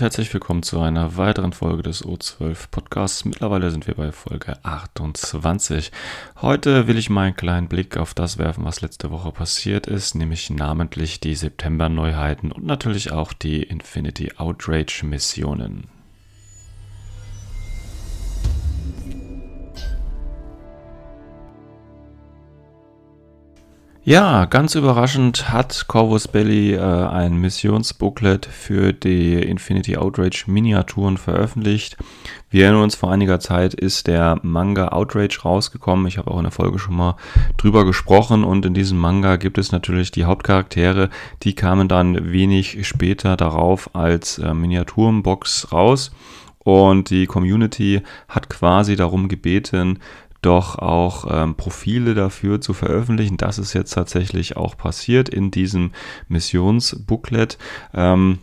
Herzlich willkommen zu einer weiteren Folge des O12 Podcasts. Mittlerweile sind wir bei Folge 28. Heute will ich mal einen kleinen Blick auf das werfen, was letzte Woche passiert ist, nämlich namentlich die September-Neuheiten und natürlich auch die Infinity Outrage-Missionen. Ja, ganz überraschend hat Corvus Belly äh, ein Missionsbooklet für die Infinity Outrage Miniaturen veröffentlicht. Wir erinnern uns, vor einiger Zeit ist der Manga Outrage rausgekommen. Ich habe auch in der Folge schon mal drüber gesprochen und in diesem Manga gibt es natürlich die Hauptcharaktere, die kamen dann wenig später darauf als äh, Miniaturenbox raus. Und die Community hat quasi darum gebeten, doch auch ähm, Profile dafür zu veröffentlichen. Das ist jetzt tatsächlich auch passiert in diesem Missionsbooklet. Ähm,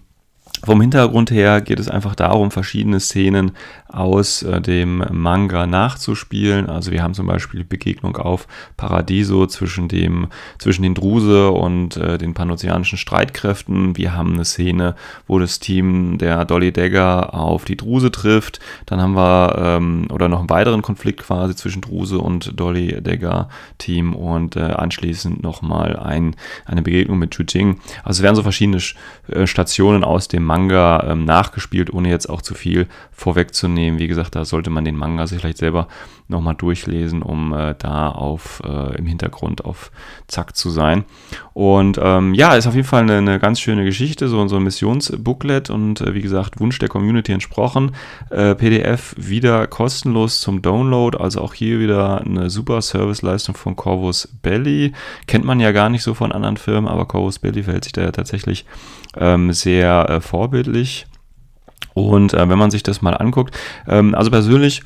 vom Hintergrund her geht es einfach darum, verschiedene Szenen aus äh, dem Manga nachzuspielen. Also wir haben zum Beispiel die Begegnung auf Paradiso zwischen, dem, zwischen den Druse und äh, den panozeanischen Streitkräften. Wir haben eine Szene, wo das Team der Dolly Dagger auf die Druse trifft. Dann haben wir, ähm, oder noch einen weiteren Konflikt quasi zwischen Druse und Dolly Dagger Team und äh, anschließend nochmal ein, eine Begegnung mit Jing. Also es werden so verschiedene äh, Stationen aus dem Manga ähm, nachgespielt, ohne jetzt auch zu viel vorwegzunehmen nehmen. Wie gesagt, da sollte man den Manga sich vielleicht selber nochmal durchlesen, um äh, da auf äh, im Hintergrund auf Zack zu sein. Und ähm, ja, ist auf jeden Fall eine, eine, ganz schöne Geschichte, so, so ein Missionsbooklet und äh, wie gesagt, Wunsch der Community entsprochen. Äh, PDF wieder kostenlos zum Download, also auch hier wieder eine super Serviceleistung von Corvus Belly. Kennt man ja gar nicht so von anderen Firmen, aber Corvus Belly verhält sich da ja tatsächlich ähm, sehr äh, vorbildlich. Und äh, wenn man sich das mal anguckt, ähm, also persönlich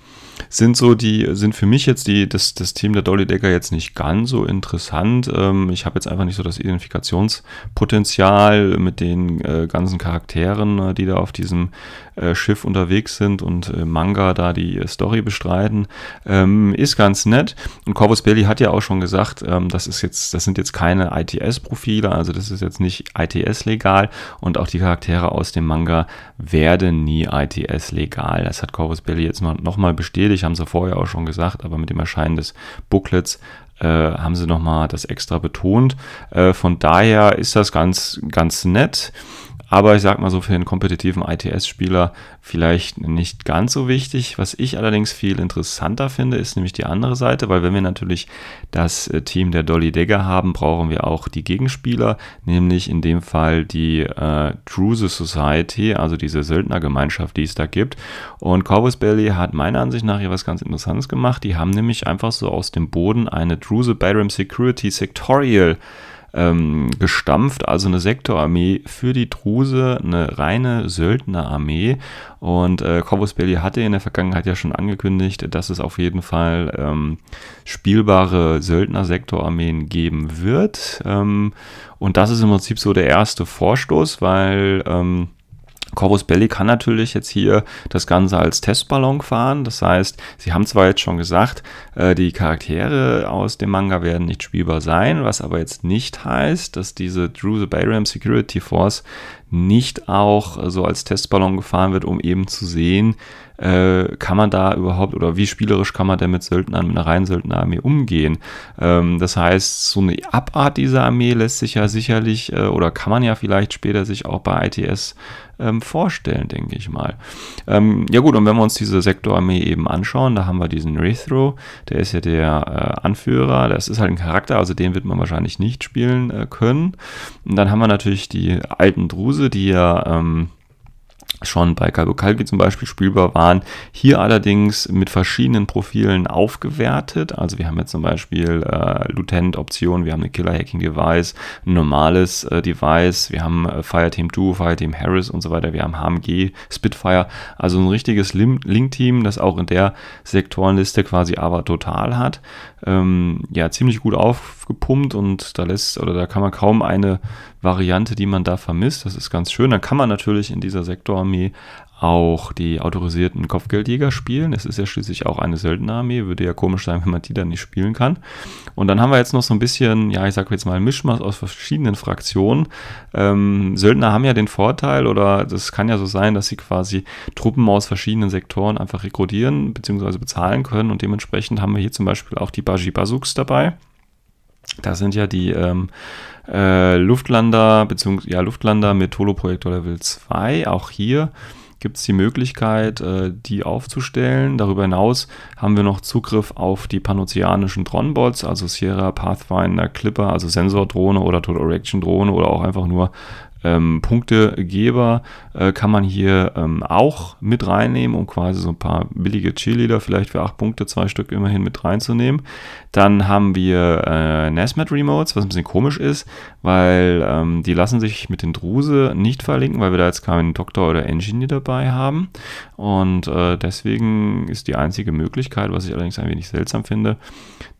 sind so die, sind für mich jetzt die, das, das Team der Dolly Decker jetzt nicht ganz so interessant. Ähm, ich habe jetzt einfach nicht so das Identifikationspotenzial mit den äh, ganzen Charakteren, äh, die da auf diesem äh, Schiff unterwegs sind und äh, Manga da die äh, Story bestreiten. Ähm, ist ganz nett. Und Corvus Belli hat ja auch schon gesagt, ähm, das ist jetzt, das sind jetzt keine ITS-Profile, also das ist jetzt nicht ITS-legal und auch die Charaktere aus dem Manga werden nie ITS-legal. Das hat Corvus Belli jetzt nochmal bestätigt, haben sie vorher auch schon gesagt, aber mit dem Erscheinen des Booklets äh, haben sie nochmal das extra betont. Äh, von daher ist das ganz, ganz nett. Aber ich sag mal so für den kompetitiven ITS-Spieler vielleicht nicht ganz so wichtig. Was ich allerdings viel interessanter finde, ist nämlich die andere Seite, weil wenn wir natürlich das äh, Team der Dolly Dagger haben, brauchen wir auch die Gegenspieler, nämlich in dem Fall die äh, Druze Society, also diese Söldnergemeinschaft, die es da gibt. Und Corvus Belly hat meiner Ansicht nach hier was ganz Interessantes gemacht. Die haben nämlich einfach so aus dem Boden eine Druze Bayram Security Sectorial ähm, gestampft, also eine Sektorarmee für die Druse, eine reine Söldnerarmee. Und äh, Corvus Belli hatte in der Vergangenheit ja schon angekündigt, dass es auf jeden Fall ähm, spielbare Söldner-Sektorarmeen geben wird. Ähm, und das ist im Prinzip so der erste Vorstoß, weil ähm, Corvus Belli kann natürlich jetzt hier das Ganze als Testballon fahren. Das heißt, sie haben zwar jetzt schon gesagt, äh, die Charaktere aus dem Manga werden nicht spielbar sein, was aber jetzt nicht heißt, dass diese Drew the Bayram Security Force nicht auch so als Testballon gefahren wird, um eben zu sehen, äh, kann man da überhaupt oder wie spielerisch kann man denn mit Söldnern, mit einer reinen Söldnerarmee umgehen? Ähm, das heißt, so eine Abart dieser Armee lässt sich ja sicherlich äh, oder kann man ja vielleicht später sich auch bei ITS ähm, vorstellen, denke ich mal. Ähm, ja gut, und wenn wir uns diese Sektorarmee eben anschauen, da haben wir diesen Rethro, der ist ja der äh, Anführer, das ist halt ein Charakter, also den wird man wahrscheinlich nicht spielen äh, können. Und dann haben wir natürlich die alten Druse, die ja ähm, schon bei Kalbokalki zum Beispiel spielbar waren. Hier allerdings mit verschiedenen Profilen aufgewertet. Also wir haben jetzt zum Beispiel äh, Lieutenant-Option, wir haben eine Killer-Hacking-Device, ein normales äh, Device, wir haben äh, Fireteam Duo, Fireteam Harris und so weiter, wir haben HMG, Spitfire, also ein richtiges Link-Team, das auch in der Sektorenliste quasi aber total hat. Ähm, ja, ziemlich gut aufgepumpt und da lässt oder da kann man kaum eine Variante, die man da vermisst. Das ist ganz schön. Dann kann man natürlich in dieser Sektorarmee auch die autorisierten Kopfgeldjäger spielen. Es ist ja schließlich auch eine Söldnerarmee. Würde ja komisch sein, wenn man die dann nicht spielen kann. Und dann haben wir jetzt noch so ein bisschen, ja, ich sage jetzt mal, Mischmasch aus verschiedenen Fraktionen. Ähm, Söldner haben ja den Vorteil, oder das kann ja so sein, dass sie quasi Truppen aus verschiedenen Sektoren einfach rekrutieren bzw. bezahlen können. Und dementsprechend haben wir hier zum Beispiel auch die Baji dabei. Das sind ja die ähm, äh, Luftlander, beziehungsweise ja, Luftlander mit Holoprojektor Level 2. Auch hier gibt es die Möglichkeit, äh, die aufzustellen. Darüber hinaus haben wir noch Zugriff auf die panozeanischen Tronbots, also Sierra, Pathfinder, Clipper, also Sensordrohne oder Total Erection Drohne oder auch einfach nur ähm, Punktegeber äh, kann man hier ähm, auch mit reinnehmen, um quasi so ein paar billige Cheerleader vielleicht für 8 Punkte, zwei Stück immerhin mit reinzunehmen. Dann haben wir äh, Nesmet Remotes, was ein bisschen komisch ist, weil ähm, die lassen sich mit den Druse nicht verlinken, weil wir da jetzt keinen Doktor oder Engineer dabei haben. Und äh, deswegen ist die einzige Möglichkeit, was ich allerdings ein wenig seltsam finde,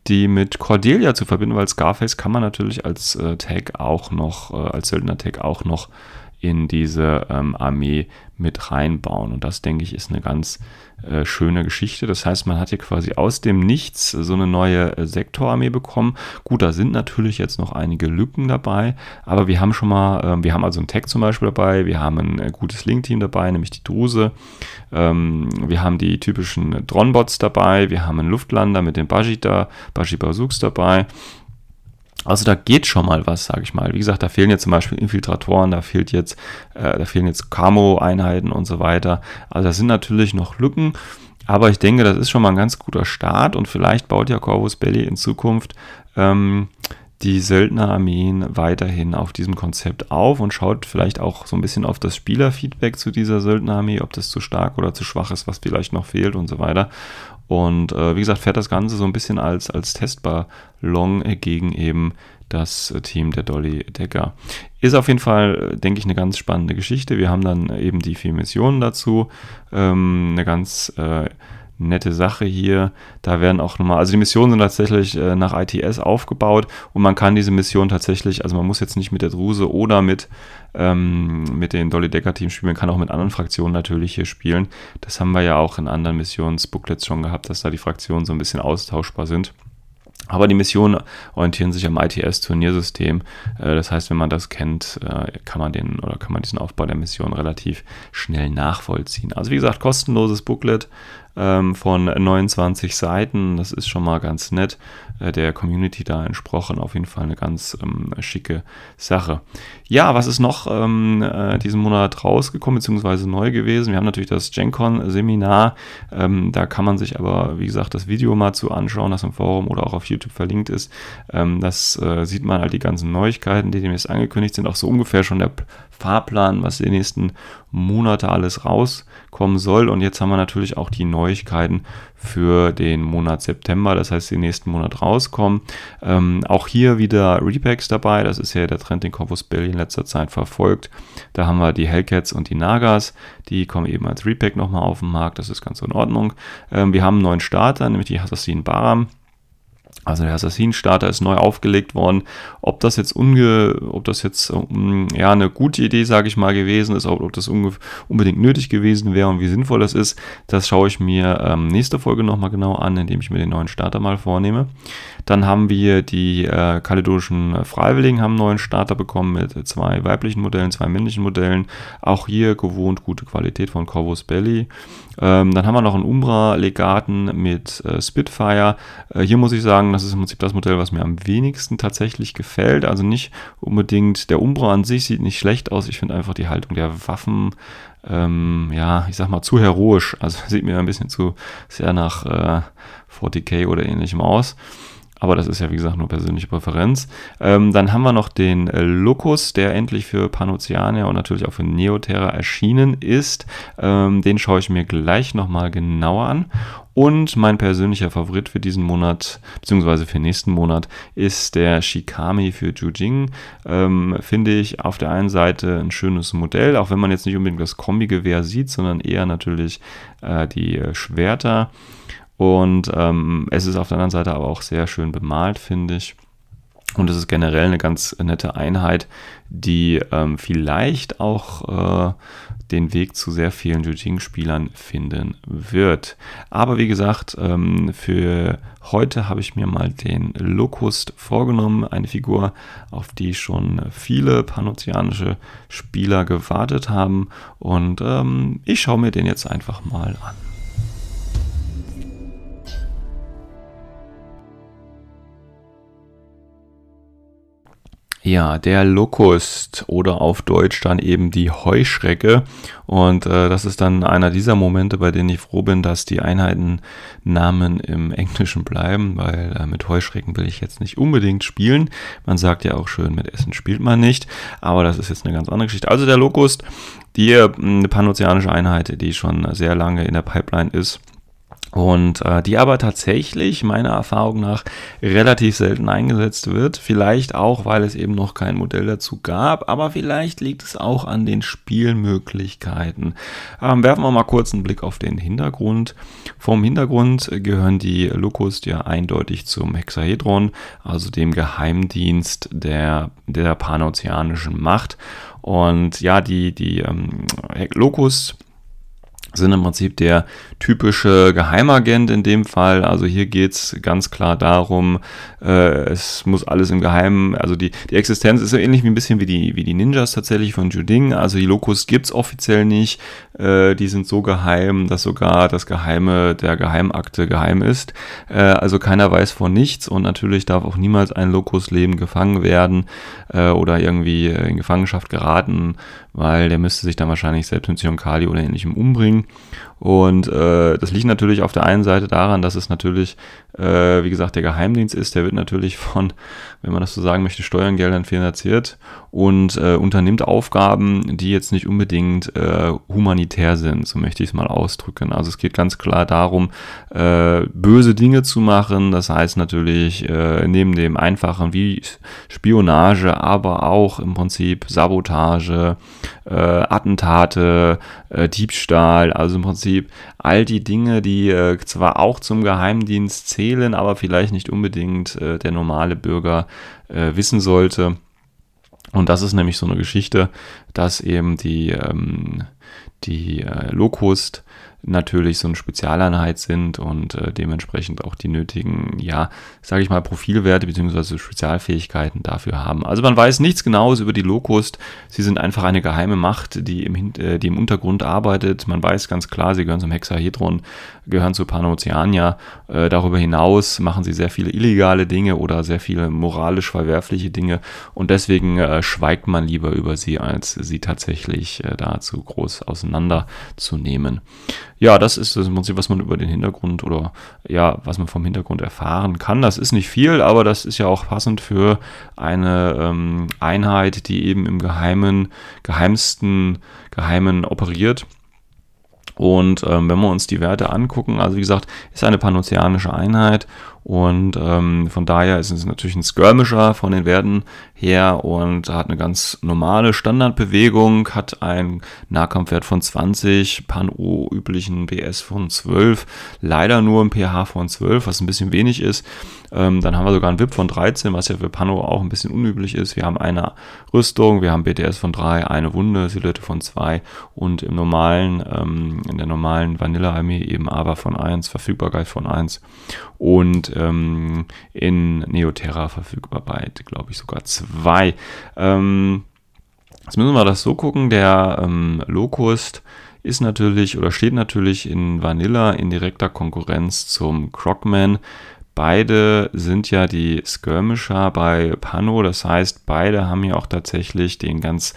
die mit Cordelia zu verbinden, weil Scarface kann man natürlich als äh, Tag auch noch, äh, als Söldner-Tag auch noch in diese ähm, Armee mit reinbauen. Und das, denke ich, ist eine ganz äh, schöne Geschichte. Das heißt, man hat hier quasi aus dem Nichts so eine neue äh, Sektorarmee bekommen. Gut, da sind natürlich jetzt noch einige Lücken dabei, aber wir haben schon mal, äh, wir haben also ein Tag zum Beispiel dabei, wir haben ein äh, gutes Link-Team dabei, nämlich die Druse. Ähm, wir haben die typischen Dronbots dabei, wir haben einen Luftlander mit den Bajita, Bajibasuks dabei. Also da geht schon mal was, sage ich mal. Wie gesagt, da fehlen jetzt zum Beispiel Infiltratoren, da fehlt jetzt, äh, da fehlen jetzt Camo-Einheiten und so weiter. Also da sind natürlich noch Lücken, aber ich denke, das ist schon mal ein ganz guter Start und vielleicht baut ja Corvus Belli in Zukunft ähm, die Söldnerarmeen weiterhin auf diesem Konzept auf und schaut vielleicht auch so ein bisschen auf das Spielerfeedback zu dieser Söldnerarmee, ob das zu stark oder zu schwach ist, was vielleicht noch fehlt und so weiter. Und äh, wie gesagt, fährt das Ganze so ein bisschen als, als Testballon gegen eben das Team der Dolly Decker. Ist auf jeden Fall, denke ich, eine ganz spannende Geschichte. Wir haben dann eben die vier Missionen dazu. Ähm, eine ganz äh, nette Sache hier. Da werden auch nochmal, also die Missionen sind tatsächlich äh, nach ITS aufgebaut und man kann diese Mission tatsächlich, also man muss jetzt nicht mit der Druse oder mit, ähm, mit den Dolly Decker Team spielen, man kann auch mit anderen Fraktionen natürlich hier spielen. Das haben wir ja auch in anderen Missionsbooklets schon gehabt, dass da die Fraktionen so ein bisschen austauschbar sind. Aber die Missionen orientieren sich am ITS-Turniersystem. Äh, das heißt, wenn man das kennt, äh, kann man den oder kann man diesen Aufbau der Mission relativ schnell nachvollziehen. Also wie gesagt, kostenloses Booklet ähm, von 29 Seiten. Das ist schon mal ganz nett. Äh, der Community da entsprochen. Auf jeden Fall eine ganz ähm, schicke Sache. Ja, was ist noch ähm, äh, diesen Monat rausgekommen, beziehungsweise neu gewesen? Wir haben natürlich das GenCon-Seminar. Ähm, da kann man sich aber, wie gesagt, das Video mal zu anschauen, das im Forum oder auch auf YouTube verlinkt ist. Ähm, das äh, sieht man halt die ganzen Neuigkeiten, die demnächst angekündigt sind. Auch so ungefähr schon der Fahrplan, was die nächsten Monate alles rauskommen soll. Und jetzt haben wir natürlich auch die Neuigkeiten für den Monat September, das heißt, den nächsten Monat rauskommen. Ähm, auch hier wieder Repacks dabei, das ist ja der Trend, den Corvus Belli in letzter Zeit verfolgt. Da haben wir die Hellcats und die Nagas, die kommen eben als Repack nochmal auf den Markt, das ist ganz in Ordnung. Ähm, wir haben einen neuen Starter, nämlich die Assassin Baram. Also der Assassin-Starter ist neu aufgelegt worden. Ob das jetzt unge, ob das jetzt um, ja eine gute Idee, sage ich mal, gewesen ist, ob, ob das unbedingt nötig gewesen wäre und wie sinnvoll das ist, das schaue ich mir ähm, nächste Folge nochmal genau an, indem ich mir den neuen Starter mal vornehme. Dann haben wir die äh, kaledonischen Freiwilligen haben einen neuen Starter bekommen mit zwei weiblichen Modellen, zwei männlichen Modellen. Auch hier gewohnt gute Qualität von Corvus Belly. Ähm, dann haben wir noch einen Umbra-Legaten mit äh, Spitfire. Äh, hier muss ich sagen, das ist im Prinzip das Modell, was mir am wenigsten tatsächlich gefällt. Also nicht unbedingt, der Umbra an sich sieht nicht schlecht aus. Ich finde einfach die Haltung der Waffen, ähm, ja, ich sag mal, zu heroisch. Also sieht mir ein bisschen zu sehr nach äh, 40k oder ähnlichem aus. Aber das ist ja, wie gesagt, nur persönliche Präferenz. Ähm, dann haben wir noch den äh, Locus, der endlich für Panoceania und natürlich auch für Neoterra erschienen ist. Ähm, den schaue ich mir gleich nochmal genauer an. Und mein persönlicher Favorit für diesen Monat, beziehungsweise für nächsten Monat, ist der Shikami für Jujing. Ähm, Finde ich auf der einen Seite ein schönes Modell, auch wenn man jetzt nicht unbedingt das Kombi-Gewehr sieht, sondern eher natürlich äh, die äh, Schwerter. Und ähm, es ist auf der anderen Seite aber auch sehr schön bemalt, finde ich. Und es ist generell eine ganz nette Einheit, die ähm, vielleicht auch äh, den Weg zu sehr vielen Jujing-Spielern finden wird. Aber wie gesagt, ähm, für heute habe ich mir mal den Locust vorgenommen, eine Figur, auf die schon viele panozeanische Spieler gewartet haben. Und ähm, ich schaue mir den jetzt einfach mal an. Ja, der Locust oder auf Deutsch dann eben die Heuschrecke. Und äh, das ist dann einer dieser Momente, bei denen ich froh bin, dass die Einheitennamen im Englischen bleiben, weil äh, mit Heuschrecken will ich jetzt nicht unbedingt spielen. Man sagt ja auch schön, mit Essen spielt man nicht. Aber das ist jetzt eine ganz andere Geschichte. Also der Locust, die äh, panozeanische Einheit, die schon sehr lange in der Pipeline ist und äh, die aber tatsächlich meiner Erfahrung nach relativ selten eingesetzt wird. Vielleicht auch, weil es eben noch kein Modell dazu gab, aber vielleicht liegt es auch an den Spielmöglichkeiten. Ähm, werfen wir mal kurz einen Blick auf den Hintergrund. Vom Hintergrund gehören die Locust ja eindeutig zum Hexahedron, also dem Geheimdienst der, der panozeanischen Macht. Und ja, die, die ähm, Locust sind im Prinzip der typische Geheimagent in dem Fall. Also hier geht's ganz klar darum, äh, es muss alles im Geheimen, also die, die Existenz ist so ähnlich wie ein bisschen wie die, wie die Ninjas tatsächlich von Juding. Also die Locus gibt's offiziell nicht. Äh, die sind so geheim, dass sogar das Geheime der Geheimakte geheim ist. Äh, also keiner weiß von nichts und natürlich darf auch niemals ein Locus-Leben gefangen werden äh, oder irgendwie in Gefangenschaft geraten, weil der müsste sich dann wahrscheinlich selbst mit Sionkali oder ähnlichem umbringen. Und äh, das liegt natürlich auf der einen Seite daran, dass es natürlich, äh, wie gesagt, der Geheimdienst ist. Der wird natürlich von, wenn man das so sagen möchte, Steuergeldern finanziert und äh, unternimmt Aufgaben, die jetzt nicht unbedingt äh, humanitär sind, so möchte ich es mal ausdrücken. Also es geht ganz klar darum, äh, böse Dinge zu machen. Das heißt natürlich äh, neben dem einfachen wie Spionage, aber auch im Prinzip Sabotage, äh, Attentate, äh, Diebstahl, also im Prinzip all die Dinge, die äh, zwar auch zum Geheimdienst zählen, aber vielleicht nicht unbedingt äh, der normale Bürger äh, wissen sollte. Und das ist nämlich so eine Geschichte, dass eben die, ähm, die äh, Locust natürlich so eine Spezialeinheit sind und äh, dementsprechend auch die nötigen, ja, sage ich mal, Profilwerte bzw. Spezialfähigkeiten dafür haben. Also man weiß nichts Genaues über die Locust. Sie sind einfach eine geheime Macht, die im, äh, die im Untergrund arbeitet. Man weiß ganz klar, sie gehören zum Hexahedron, gehören zu Panoceania. Äh, darüber hinaus machen sie sehr viele illegale Dinge oder sehr viele moralisch verwerfliche Dinge und deswegen äh, schweigt man lieber über sie, als sie tatsächlich äh, dazu groß auseinanderzunehmen ja, das ist das im Prinzip, was man über den Hintergrund oder ja, was man vom Hintergrund erfahren kann. Das ist nicht viel, aber das ist ja auch passend für eine ähm, Einheit, die eben im geheimen, geheimsten Geheimen operiert. Und ähm, wenn wir uns die Werte angucken, also wie gesagt, ist eine panozeanische Einheit und ähm, von daher ist es natürlich ein Skirmisher von den Werten her und hat eine ganz normale Standardbewegung, hat einen Nahkampfwert von 20, Pan-O üblichen BS von 12, leider nur ein pH von 12, was ein bisschen wenig ist. Ähm, dann haben wir sogar einen VIP von 13, was ja für Pano auch ein bisschen unüblich ist. Wir haben eine Rüstung, wir haben BTS von 3, eine Wunde, Silhouette von 2 und im normalen, ähm, in der normalen Vanilla-Armee eben aber von 1, Verfügbarkeit von 1 und ähm, in Neoterra Verfügbarkeit, glaube ich, sogar 2. Ähm, jetzt müssen wir das so gucken, der ähm, Locust ist natürlich oder steht natürlich in Vanilla in direkter Konkurrenz zum Crocman. Beide sind ja die Skirmisher bei Pano, das heißt, beide haben ja auch tatsächlich den ganz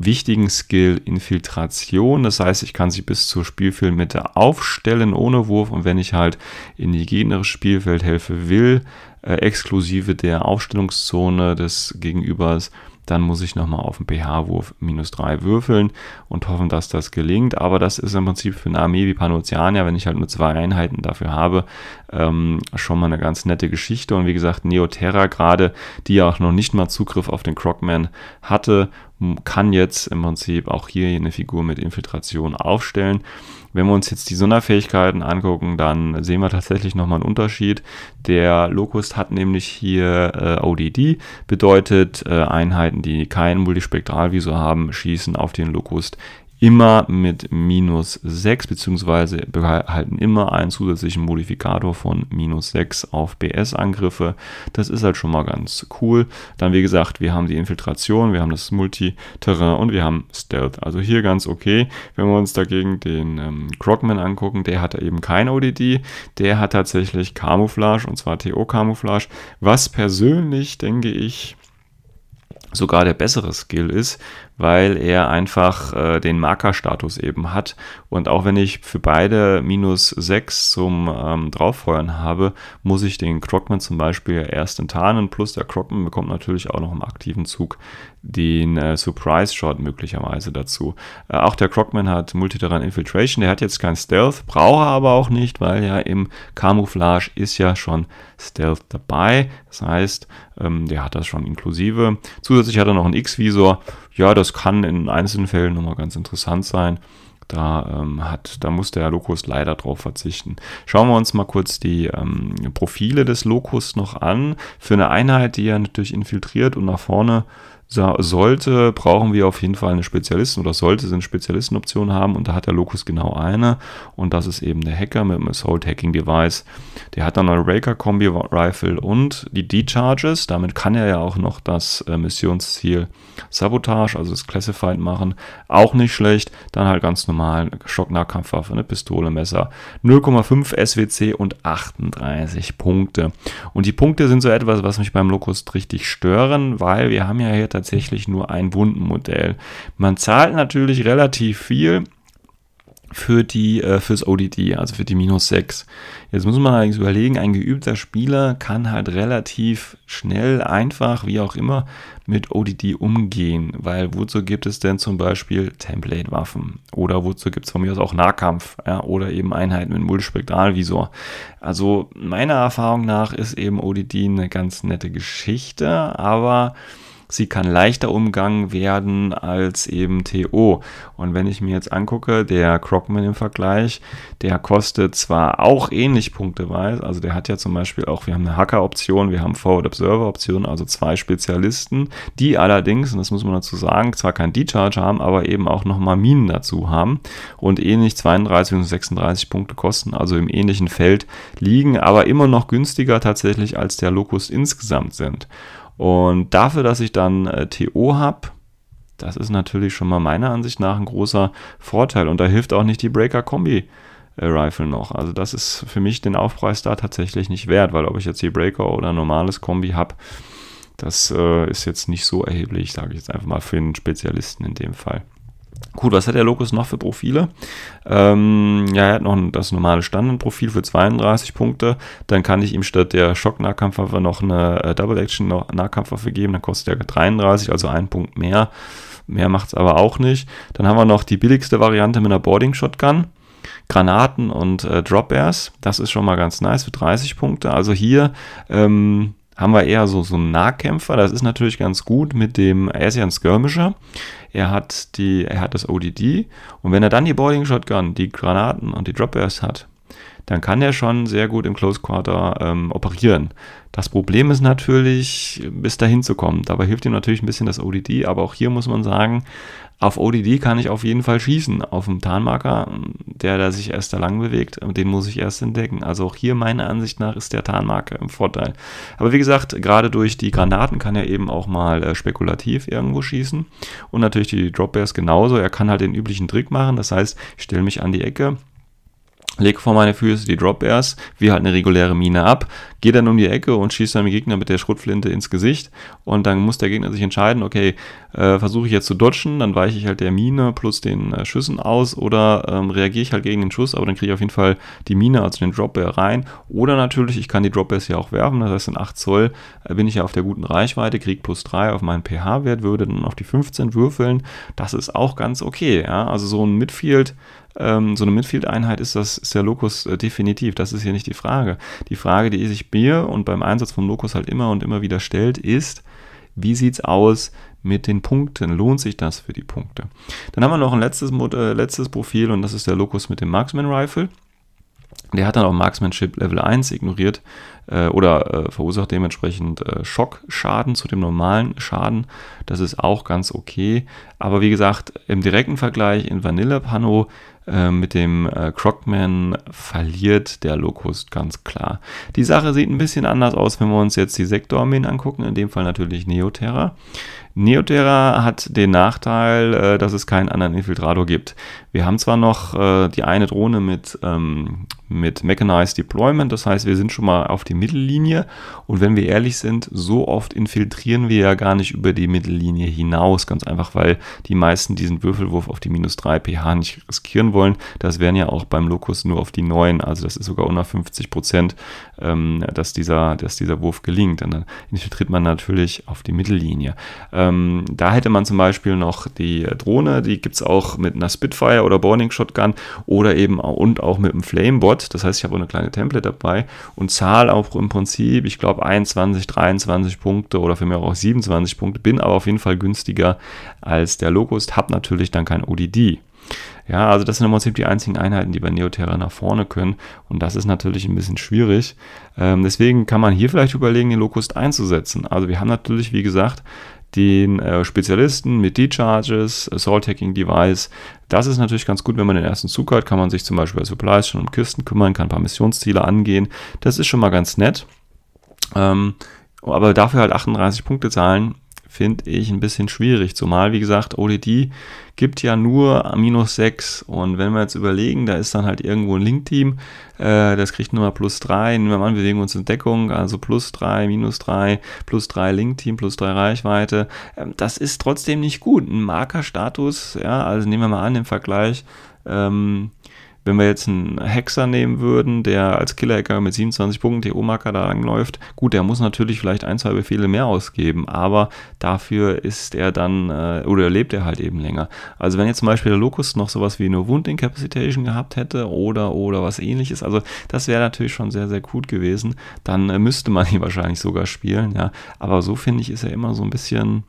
wichtigen Skill Infiltration. Das heißt, ich kann sie bis zur Spielfeldmitte aufstellen ohne Wurf und wenn ich halt in die gegnerische Spielfeldhälfte will, äh, exklusive der Aufstellungszone des Gegenübers, dann muss ich nochmal auf den pH-Wurf minus 3 würfeln und hoffen, dass das gelingt. Aber das ist im Prinzip für eine Armee wie Panoceania, wenn ich halt nur zwei Einheiten dafür habe, ähm, schon mal eine ganz nette Geschichte. Und wie gesagt, Neoterra gerade, die ja auch noch nicht mal Zugriff auf den Crocman hatte, kann jetzt im Prinzip auch hier eine Figur mit Infiltration aufstellen. Wenn wir uns jetzt die Sonderfähigkeiten angucken, dann sehen wir tatsächlich nochmal einen Unterschied. Der Locust hat nämlich hier äh, ODD, bedeutet äh, Einheiten, die kein Multispektralvisor haben, schießen auf den Locust immer mit minus 6, beziehungsweise behalten immer einen zusätzlichen Modifikator von minus 6 auf BS-Angriffe. Das ist halt schon mal ganz cool. Dann, wie gesagt, wir haben die Infiltration, wir haben das Multiterrain und wir haben Stealth. Also hier ganz okay. Wenn wir uns dagegen den ähm, Krogman angucken, der hat eben kein ODD, der hat tatsächlich Camouflage und zwar TO-Camouflage, was persönlich, denke ich, sogar der bessere Skill ist, weil er einfach äh, den Markerstatus eben hat. Und auch wenn ich für beide minus 6 zum ähm, Drauffeuern habe, muss ich den Crockman zum Beispiel erst enttarnen. Plus der Crockman bekommt natürlich auch noch im aktiven Zug den äh, Surprise Shot möglicherweise dazu. Äh, auch der Crockman hat Multiterrain Infiltration, der hat jetzt kein Stealth, braucht er aber auch nicht, weil ja im Camouflage ist ja schon Stealth dabei. Das heißt, ähm, der hat das schon inklusive. Zusätzlich hat er noch einen X-Visor. Ja, das kann in einzelnen Fällen nochmal ganz interessant sein. Da, ähm, hat, da muss der Locus leider drauf verzichten. Schauen wir uns mal kurz die ähm, Profile des Locus noch an. Für eine Einheit, die ja natürlich infiltriert und nach vorne sollte, brauchen wir auf jeden Fall eine Spezialisten oder sollte sie eine Spezialistenoption haben und da hat der Locus genau eine und das ist eben der Hacker mit dem Assault Hacking Device. Der hat dann eine Raker Kombi Rifle und die D-Charges, damit kann er ja auch noch das äh, Missionsziel Sabotage, also das Classified machen, auch nicht schlecht. Dann halt ganz normal Schocknahkampfwaffe, eine Pistole, Messer, 0,5 SWC und 38 Punkte. Und die Punkte sind so etwas, was mich beim Locus richtig stören, weil wir haben ja hier tatsächlich nur ein Wundenmodell. Man zahlt natürlich relativ viel für die äh, fürs ODD, also für die minus 6. Jetzt muss man allerdings überlegen, ein geübter Spieler kann halt relativ schnell, einfach, wie auch immer, mit ODD umgehen, weil wozu gibt es denn zum Beispiel Template-Waffen oder wozu gibt es von mir aus auch Nahkampf ja, oder eben Einheiten mit Multispektralvisor. Also meiner Erfahrung nach ist eben ODD eine ganz nette Geschichte, aber sie kann leichter umgangen werden als eben TO. Und wenn ich mir jetzt angucke, der Crockman im Vergleich, der kostet zwar auch ähnlich punkteweise, also der hat ja zum Beispiel auch, wir haben eine Hacker-Option, wir haben Forward Observer-Option, also zwei Spezialisten, die allerdings, und das muss man dazu sagen, zwar kein D-Charge haben, aber eben auch nochmal Minen dazu haben und ähnlich 32 und 36 Punkte kosten, also im ähnlichen Feld liegen, aber immer noch günstiger tatsächlich als der Locus insgesamt sind. Und dafür, dass ich dann äh, TO habe, das ist natürlich schon mal meiner Ansicht nach ein großer Vorteil. Und da hilft auch nicht die Breaker Kombi. Äh, Rifle noch. Also das ist für mich den Aufpreis da tatsächlich nicht wert, weil ob ich jetzt die Breaker oder normales Kombi habe, das äh, ist jetzt nicht so erheblich, sage ich jetzt einfach mal für einen Spezialisten in dem Fall. Gut, was hat der Locus noch für Profile? Ähm, ja, er hat noch das normale Standardprofil für 32 Punkte. Dann kann ich ihm statt der Schock-Nahkampfwaffe noch eine äh, Double-Action-Nahkampfwaffe geben. Dann kostet er 33, also ein Punkt mehr. Mehr macht es aber auch nicht. Dann haben wir noch die billigste Variante mit einer Boarding-Shotgun. Granaten und äh, Drop Airs. Das ist schon mal ganz nice für 30 Punkte. Also hier ähm, haben wir eher so, so einen Nahkämpfer. Das ist natürlich ganz gut mit dem, ein Skirmisher. Er hat, die, er hat das ODD. Und wenn er dann die Boarding Shotgun, die Granaten und die Drop Bears hat, dann kann er schon sehr gut im Close Quarter ähm, operieren. Das Problem ist natürlich, bis dahin zu kommen. Dabei hilft ihm natürlich ein bisschen das ODD, aber auch hier muss man sagen, auf ODD kann ich auf jeden Fall schießen. Auf dem Tarnmarker, der, der sich erst da lang bewegt, den muss ich erst entdecken. Also auch hier meiner Ansicht nach ist der Tarnmarker im Vorteil. Aber wie gesagt, gerade durch die Granaten kann er eben auch mal äh, spekulativ irgendwo schießen. Und natürlich die Drop Bears genauso. Er kann halt den üblichen Trick machen. Das heißt, ich stelle mich an die Ecke, lege vor meine Füße die Drop Airs, wie halt eine reguläre Mine ab, gehe dann um die Ecke und schieße dann den Gegner mit der Schrotflinte ins Gesicht. Und dann muss der Gegner sich entscheiden, okay, äh, versuche ich jetzt zu dodgen, dann weiche ich halt der Mine plus den äh, Schüssen aus oder ähm, reagiere ich halt gegen den Schuss, aber dann kriege ich auf jeden Fall die Mine, also den Drop Air rein. Oder natürlich, ich kann die Drop Airs ja auch werfen, das heißt in 8 Zoll äh, bin ich ja auf der guten Reichweite, kriege plus 3 auf meinen pH-Wert, würde dann auf die 15 würfeln, das ist auch ganz okay, ja, also so ein Midfield ähm, so eine Midfield-Einheit ist das ist der Locus äh, definitiv. Das ist hier nicht die Frage. Die Frage, die sich mir und beim Einsatz vom Locus halt immer und immer wieder stellt, ist, wie sieht es aus mit den Punkten? Lohnt sich das für die Punkte? Dann haben wir noch ein letztes, äh, letztes Profil und das ist der Locus mit dem Marksman Rifle. Der hat dann auch Marksmanship Level 1 ignoriert äh, oder äh, verursacht dementsprechend äh, Schockschaden zu dem normalen Schaden. Das ist auch ganz okay. Aber wie gesagt, im direkten Vergleich in Vanilla Pano äh, mit dem äh, Crocman verliert der Locust ganz klar. Die Sache sieht ein bisschen anders aus, wenn wir uns jetzt die Sektorarmeen angucken, in dem Fall natürlich Neoterra. Neoterra hat den Nachteil, äh, dass es keinen anderen Infiltrator gibt. Wir haben zwar noch äh, die eine Drohne mit, ähm, mit Mechanized Deployment, das heißt, wir sind schon mal auf die Mittellinie und wenn wir ehrlich sind, so oft infiltrieren wir ja gar nicht über die Mittellinie hinaus, ganz einfach, weil die meisten diesen Würfelwurf auf die minus 3 pH nicht riskieren wollen. Das wären ja auch beim Locus nur auf die 9, also das ist sogar unter 50 Prozent, ähm, dass, dieser, dass dieser Wurf gelingt. Und dann infiltriert man natürlich auf die Mittellinie. Ähm, da hätte man zum Beispiel noch die Drohne, die gibt es auch mit einer Spitfire oder Boarding Shotgun oder eben auch, und auch mit einem Flamebot. Das heißt, ich habe auch eine kleine Template dabei und zahle auch im Prinzip, ich glaube, 21, 23 Punkte oder für mich auch 27 Punkte, bin aber auf jeden Fall günstiger als der Locust, habe natürlich dann kein ODD. Ja, also das sind im Prinzip die einzigen Einheiten, die bei Neoterra nach vorne können. Und das ist natürlich ein bisschen schwierig. Ähm, deswegen kann man hier vielleicht überlegen, den Locust einzusetzen. Also wir haben natürlich, wie gesagt, den äh, Spezialisten mit D-Charges, Assault Hacking Device. Das ist natürlich ganz gut, wenn man den ersten Zug hat, kann man sich zum Beispiel bei Supplies schon um Kisten kümmern, kann ein paar Missionsziele angehen. Das ist schon mal ganz nett. Ähm, aber dafür halt 38 Punkte zahlen, finde ich ein bisschen schwierig. Zumal, wie gesagt, ODD gibt ja nur minus 6. Und wenn wir jetzt überlegen, da ist dann halt irgendwo ein Link-Team, äh, das kriegt nur mal plus 3. Nehmen wir mal an, wir bewegen uns in Deckung, also plus 3, minus 3, plus 3 Link-Team, plus 3 Reichweite. Ähm, das ist trotzdem nicht gut. Ein Markerstatus, ja, also nehmen wir mal an, im Vergleich. Ähm, wenn wir jetzt einen Hexer nehmen würden, der als Killer-Hacker mit 27 Punkten TO-Marker da langläuft, gut, der muss natürlich vielleicht ein, zwei Befehle mehr ausgeben, aber dafür ist er dann, äh, oder lebt er halt eben länger. Also wenn jetzt zum Beispiel der Locust noch sowas wie eine Wound Incapacitation gehabt hätte oder, oder was ähnliches, also das wäre natürlich schon sehr, sehr gut gewesen, dann äh, müsste man ihn wahrscheinlich sogar spielen, ja. Aber so finde ich, ist er immer so ein bisschen,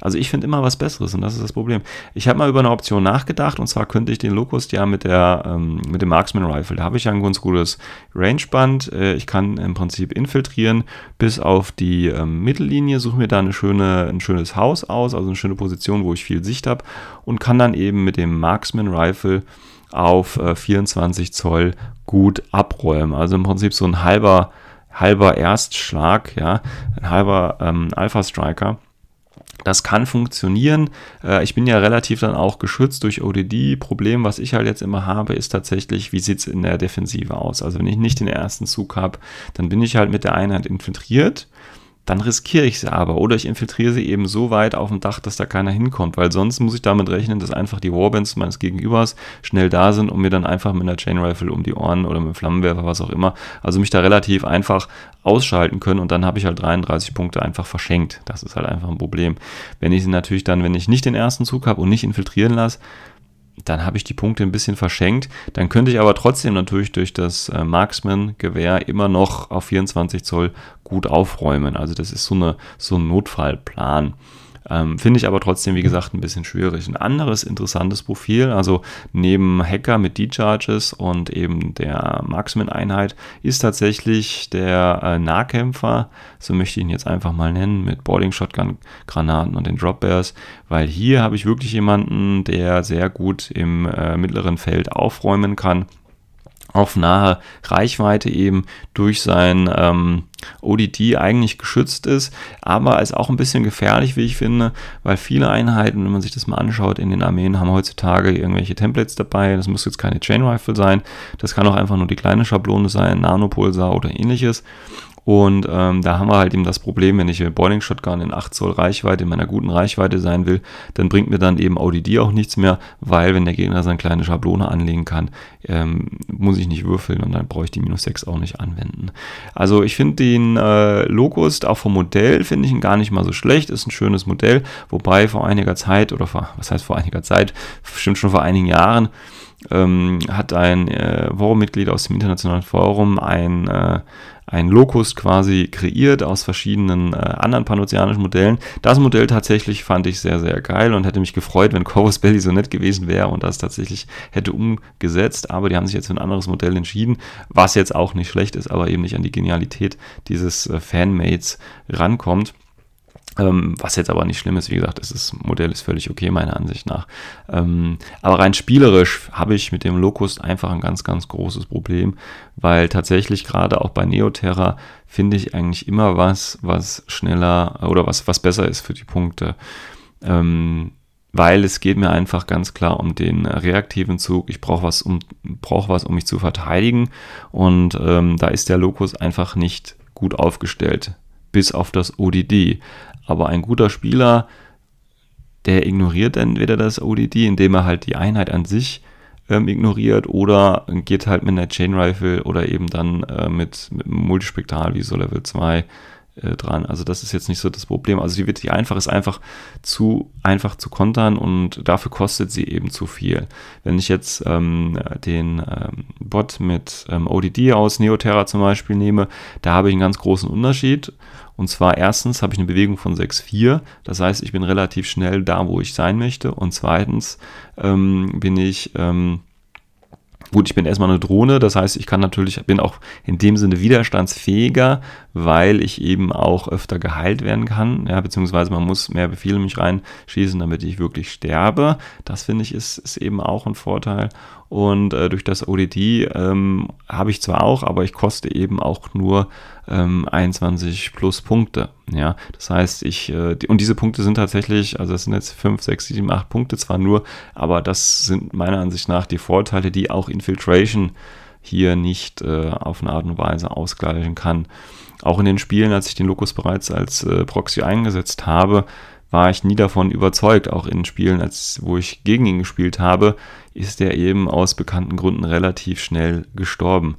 also ich finde immer was Besseres und das ist das Problem. Ich habe mal über eine Option nachgedacht und zwar könnte ich den Locust ja mit, der, ähm, mit dem Marksman Rifle, da habe ich ja ein ganz gutes Rangeband. Äh, ich kann im Prinzip infiltrieren bis auf die ähm, Mittellinie, suche mir da eine schöne, ein schönes Haus aus, also eine schöne Position, wo ich viel Sicht habe und kann dann eben mit dem Marksman Rifle auf äh, 24 Zoll gut abräumen. Also im Prinzip so ein halber, halber Erstschlag, ja, ein halber ähm, Alpha Striker das kann funktionieren. Äh, ich bin ja relativ dann auch geschützt durch ODD. Problem, was ich halt jetzt immer habe, ist tatsächlich, wie sieht es in der Defensive aus? Also wenn ich nicht den ersten Zug habe, dann bin ich halt mit der Einheit infiltriert dann riskiere ich sie aber. Oder ich infiltriere sie eben so weit auf dem Dach, dass da keiner hinkommt, weil sonst muss ich damit rechnen, dass einfach die Warbands meines Gegenübers schnell da sind und mir dann einfach mit einer Chain Rifle um die Ohren oder mit einem Flammenwerfer, was auch immer, also mich da relativ einfach ausschalten können und dann habe ich halt 33 Punkte einfach verschenkt. Das ist halt einfach ein Problem. Wenn ich sie natürlich dann, wenn ich nicht den ersten Zug habe und nicht infiltrieren lasse, dann habe ich die Punkte ein bisschen verschenkt. Dann könnte ich aber trotzdem natürlich durch das äh, Marksman-Gewehr immer noch auf 24 Zoll gut aufräumen. Also das ist so, eine, so ein Notfallplan. Ähm, Finde ich aber trotzdem, wie gesagt, ein bisschen schwierig. Ein anderes interessantes Profil, also neben Hacker mit D-Charges und eben der Marksman-Einheit, ist tatsächlich der äh, Nahkämpfer, so möchte ich ihn jetzt einfach mal nennen, mit Boarding-Shotgun-Granaten und den Drop Bears, weil hier habe ich wirklich jemanden, der sehr gut im äh, mittleren Feld aufräumen kann auf nahe Reichweite eben durch sein ähm, ODD eigentlich geschützt ist, aber ist auch ein bisschen gefährlich, wie ich finde, weil viele Einheiten, wenn man sich das mal anschaut, in den Armeen haben heutzutage irgendwelche Templates dabei. Das muss jetzt keine Chain Rifle sein, das kann auch einfach nur die kleine Schablone sein, Nanopulsar oder ähnliches. Und ähm, da haben wir halt eben das Problem, wenn ich mit Boiling Shotgun in 8 Zoll Reichweite, in meiner guten Reichweite sein will, dann bringt mir dann eben ODD auch nichts mehr, weil wenn der Gegner seine kleine Schablone anlegen kann, ähm, muss ich nicht würfeln und dann brauche ich die minus 6 auch nicht anwenden. Also ich finde den äh, Locust auch vom Modell finde ich ihn gar nicht mal so schlecht, ist ein schönes Modell, wobei vor einiger Zeit oder vor, was heißt vor einiger Zeit, bestimmt schon vor einigen Jahren, ähm, hat ein äh, Forum-Mitglied aus dem internationalen Forum ein äh, ein Locust quasi kreiert aus verschiedenen äh, anderen panozeanischen Modellen. Das Modell tatsächlich fand ich sehr, sehr geil und hätte mich gefreut, wenn Corvus Belli so nett gewesen wäre und das tatsächlich hätte umgesetzt. Aber die haben sich jetzt für ein anderes Modell entschieden, was jetzt auch nicht schlecht ist, aber eben nicht an die Genialität dieses äh, Fanmates rankommt. Ähm, was jetzt aber nicht schlimm ist, wie gesagt, das Modell ist völlig okay, meiner Ansicht nach. Ähm, aber rein spielerisch habe ich mit dem Locust einfach ein ganz, ganz großes Problem, weil tatsächlich gerade auch bei Neoterra finde ich eigentlich immer was, was schneller oder was, was besser ist für die Punkte. Ähm, weil es geht mir einfach ganz klar um den reaktiven Zug. Ich brauche was, um, brauch was, um mich zu verteidigen. Und ähm, da ist der Locus einfach nicht gut aufgestellt bis auf das ODD. Aber ein guter Spieler, der ignoriert entweder das ODD, indem er halt die Einheit an sich ähm, ignoriert oder geht halt mit einer Chain Rifle oder eben dann äh, mit, mit Multispektral wie so Level 2 äh, dran. Also das ist jetzt nicht so das Problem. Also die wird die einfach ist einfach zu einfach zu kontern und dafür kostet sie eben zu viel. Wenn ich jetzt ähm, den ähm, Bot mit ähm, ODD aus Neoterra zum Beispiel nehme, da habe ich einen ganz großen Unterschied und zwar erstens habe ich eine Bewegung von 6,4. Das heißt, ich bin relativ schnell da, wo ich sein möchte. Und zweitens ähm, bin ich ähm, Gut, ich bin erstmal eine Drohne, das heißt, ich kann natürlich, bin auch in dem Sinne widerstandsfähiger, weil ich eben auch öfter geheilt werden kann, ja, beziehungsweise man muss mehr Befehle mich reinschießen, damit ich wirklich sterbe. Das finde ich ist, ist eben auch ein Vorteil. Und äh, durch das ODD ähm, habe ich zwar auch, aber ich koste eben auch nur ähm, 21 plus Punkte. Ja, das heißt, ich, äh, die, und diese Punkte sind tatsächlich, also das sind jetzt 5, 6, 7, 8 Punkte zwar nur, aber das sind meiner Ansicht nach die Vorteile, die auch Infiltration hier nicht äh, auf eine Art und Weise ausgleichen kann. Auch in den Spielen, als ich den Locus bereits als äh, Proxy eingesetzt habe, war ich nie davon überzeugt, auch in Spielen, als, wo ich gegen ihn gespielt habe, ist er eben aus bekannten Gründen relativ schnell gestorben.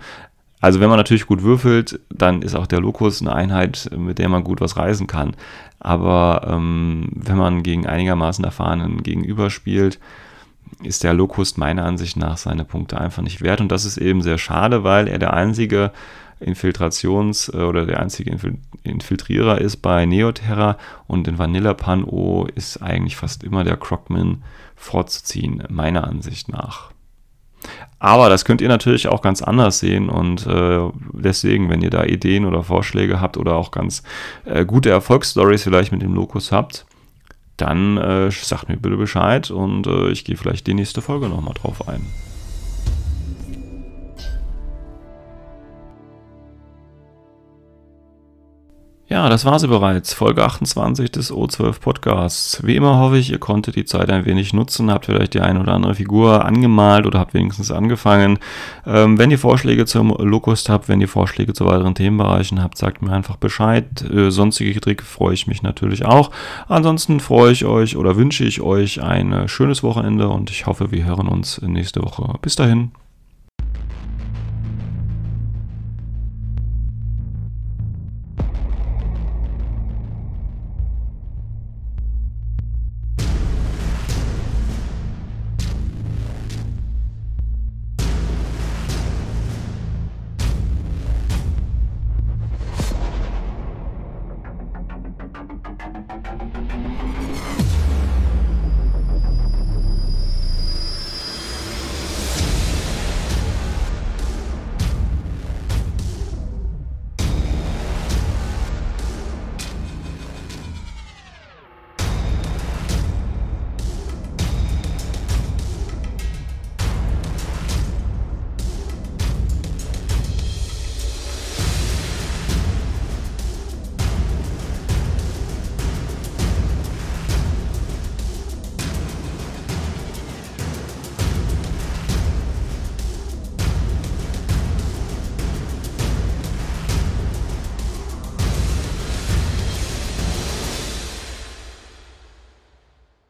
Also wenn man natürlich gut würfelt, dann ist auch der Locus eine Einheit, mit der man gut was reisen kann. Aber ähm, wenn man gegen einigermaßen erfahrenen Gegenüber spielt, ist der Locust meiner Ansicht nach seine Punkte einfach nicht wert. Und das ist eben sehr schade, weil er der einzige Infiltrations- äh, oder der einzige Infiltrierer ist bei Neoterra und in Vanilla Pan-O ist eigentlich fast immer der Crocman vorzuziehen, meiner Ansicht nach. Aber das könnt ihr natürlich auch ganz anders sehen und äh, deswegen, wenn ihr da Ideen oder Vorschläge habt oder auch ganz äh, gute Erfolgsstories vielleicht mit dem Lokus habt, dann äh, sagt mir bitte Bescheid und äh, ich gehe vielleicht die nächste Folge nochmal drauf ein. Ja, das war sie bereits. Folge 28 des O12 Podcasts. Wie immer hoffe ich, ihr konntet die Zeit ein wenig nutzen, habt vielleicht die eine oder andere Figur angemalt oder habt wenigstens angefangen. Ähm, wenn ihr Vorschläge zum Locust habt, wenn ihr Vorschläge zu weiteren Themenbereichen habt, sagt mir einfach Bescheid. Äh, sonstige Trick freue ich mich natürlich auch. Ansonsten freue ich euch oder wünsche ich euch ein schönes Wochenende und ich hoffe, wir hören uns nächste Woche. Bis dahin.